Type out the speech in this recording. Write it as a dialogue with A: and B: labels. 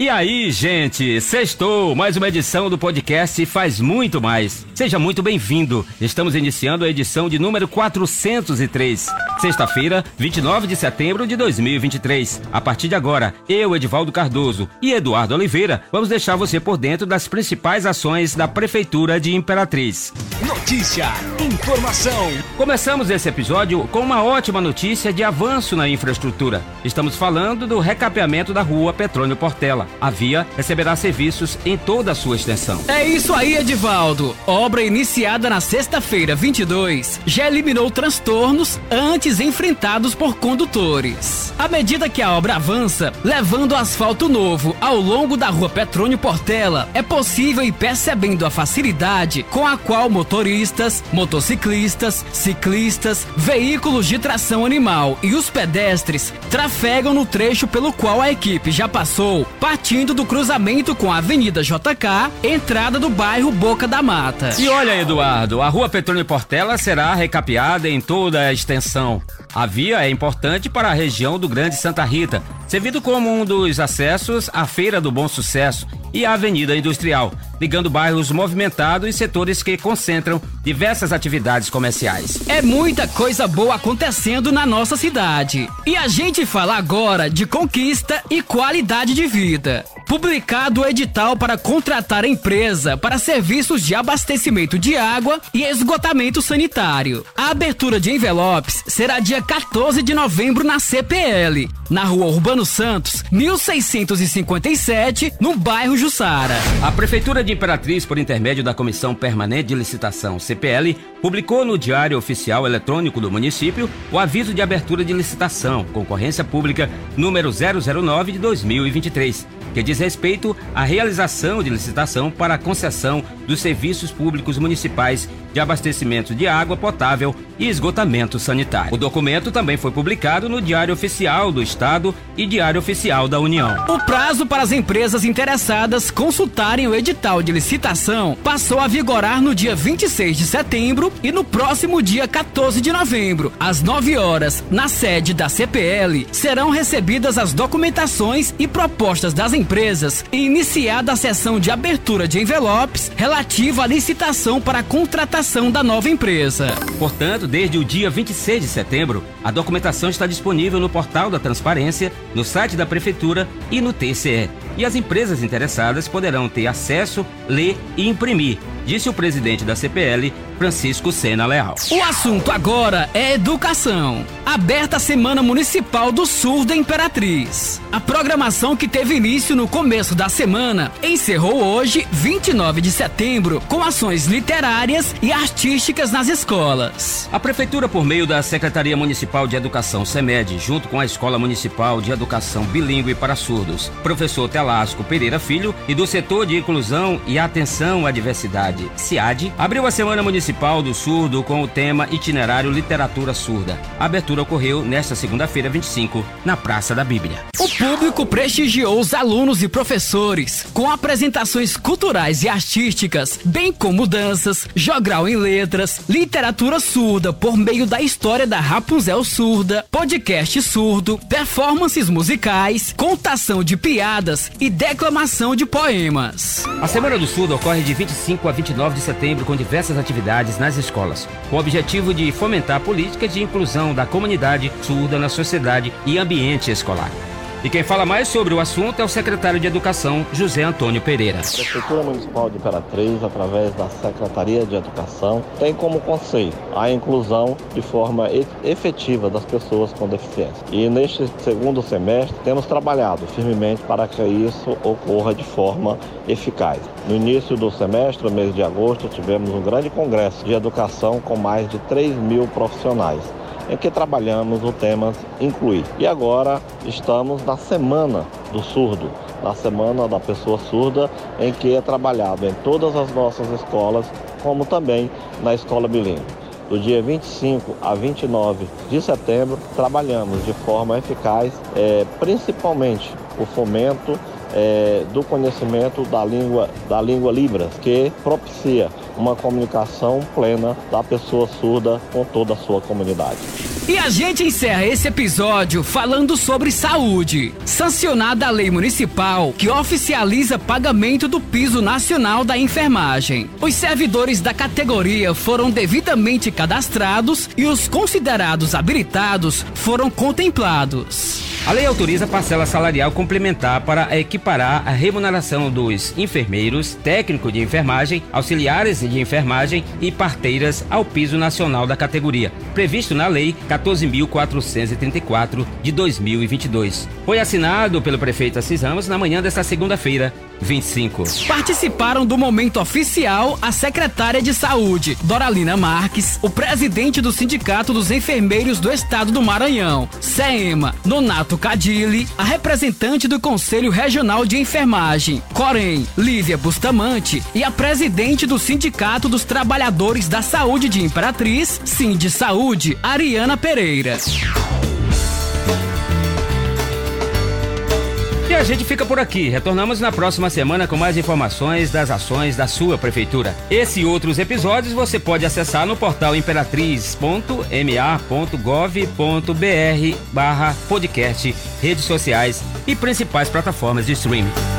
A: E aí, gente, sextou, mais uma edição do podcast Faz Muito Mais. Seja muito bem-vindo. Estamos iniciando a edição de número 403. Sexta-feira, 29 de setembro de 2023. A partir de agora, eu, Edivaldo Cardoso e Eduardo Oliveira, vamos deixar você por dentro das principais ações da Prefeitura de Imperatriz.
B: Notícia, informação.
A: Começamos esse episódio com uma ótima notícia de avanço na infraestrutura. Estamos falando do recapeamento da rua Petrônio Portela. A via receberá serviços em toda a sua extensão.
C: É isso aí, Edivaldo. Obra iniciada na sexta-feira, 22, já eliminou transtornos antes enfrentados por condutores. À medida que a obra avança, levando asfalto novo ao longo da rua Petrônio Portela, é possível ir percebendo a facilidade com a qual motoristas, motociclistas, ciclistas, veículos de tração animal e os pedestres trafegam no trecho pelo qual a equipe já passou, partindo do cruzamento com a Avenida JK, entrada do bairro Boca da Mata.
A: E olha, Eduardo, a rua Petrônio Portela será recapeada em toda a extensão. A via é importante para a região do Grande Santa Rita, servindo como um dos acessos à Feira do Bom Sucesso e à Avenida Industrial, ligando bairros movimentados e setores que concentram diversas atividades comerciais.
C: É muita coisa boa acontecendo na nossa cidade. E a gente fala agora de conquista e qualidade de vida. Publicado o edital para contratar empresa para serviços de abastecimento de água e esgotamento sanitário. A abertura de envelopes será dia 14 de novembro na CPL, na rua Urbano Santos, 1657, no bairro Jussara.
A: A Prefeitura de Imperatriz, por intermédio da Comissão Permanente de Licitação CPL, publicou no Diário Oficial Eletrônico do município o aviso de abertura de licitação, concorrência pública número 009 de 2023 que diz respeito à realização de licitação para a concessão dos serviços públicos municipais de abastecimento de água potável e esgotamento sanitário. O documento também foi publicado no Diário Oficial do Estado e Diário Oficial da União.
C: O prazo para as empresas interessadas consultarem o edital de licitação passou a vigorar no dia 26 de setembro e no próximo dia 14 de novembro, às 9 horas, na sede da CPL, serão recebidas as documentações e propostas das empresas e iniciada a sessão de abertura de envelopes relativa à licitação para a contratação da nova empresa.
A: Portanto, desde o dia 26 de setembro, a documentação está disponível no portal da Transparência, no site da Prefeitura e no TCE. E as empresas interessadas poderão ter acesso, ler e imprimir, disse o presidente da CPL, Francisco Sena Leal.
C: O assunto agora é educação. Aberta a Semana Municipal do Surdo Imperatriz. A programação que teve início no começo da semana encerrou hoje, 29 de setembro, com ações literárias e artísticas nas escolas.
A: A Prefeitura, por meio da Secretaria Municipal de Educação, SEMED, junto com a Escola Municipal de Educação Bilíngue para Surdos, professor Telasco Pereira Filho, e do Setor de Inclusão e Atenção à Diversidade, CIAD, abriu a Semana Municipal do Surdo com o tema Itinerário Literatura Surda. A abertura ocorreu nesta segunda-feira, 25, na Praça da Bíblia.
C: O público prestigiou os alunos e professores com apresentações culturais e artísticas, bem como danças, jogral em letras, literatura surda por meio da história da Rapunzel surda, podcast surdo, performances musicais, contação de piadas e declamação de poemas.
A: A Semana do Surdo ocorre de 25 a 29 de setembro com diversas atividades nas escolas, com o objetivo de fomentar a política de inclusão da comunidade surda na sociedade e ambiente escolar. E quem fala mais sobre o assunto é o secretário de Educação, José Antônio Pereira.
D: A Prefeitura Municipal de Imperatriz, através da Secretaria de Educação, tem como conceito a inclusão de forma efetiva das pessoas com deficiência. E neste segundo semestre temos trabalhado firmemente para que isso ocorra de forma eficaz. No início do semestre, no mês de agosto, tivemos um grande congresso de educação com mais de 3 mil profissionais em que trabalhamos o tema incluir. E agora estamos na Semana do Surdo, na Semana da Pessoa Surda, em que é trabalhado em todas as nossas escolas, como também na escola bilíngue. Do dia 25 a 29 de setembro, trabalhamos de forma eficaz, é, principalmente o fomento é, do conhecimento da língua, da língua Libras, que propicia uma comunicação plena da pessoa surda com toda a sua comunidade.
C: E a gente encerra esse episódio falando sobre saúde. Sancionada a lei municipal que oficializa pagamento do piso nacional da enfermagem. Os servidores da categoria foram devidamente cadastrados e os considerados habilitados foram contemplados.
A: A lei autoriza parcela salarial complementar para equiparar a remuneração dos enfermeiros, técnico de enfermagem, auxiliares de enfermagem e parteiras ao piso nacional da categoria, previsto na Lei 14.434 de 2022. Foi assinado pelo prefeito Assis Ramos na manhã desta segunda-feira, 25.
C: Participaram do momento oficial a secretária de Saúde, Doralina Marques, o presidente do Sindicato dos Enfermeiros do Estado do Maranhão, SEMA, Nonato Cadilli, a representante do Conselho Regional de Enfermagem, Corém, Lívia Bustamante, e a presidente do Sindicato dos Trabalhadores da Saúde de Imperatriz, Sind Saúde, Ariana Pereira.
A: A gente fica por aqui. Retornamos na próxima semana com mais informações das ações da sua prefeitura. Esse e outros episódios você pode acessar no portal imperatriz.ma.gov.br barra podcast, redes sociais e principais plataformas de streaming.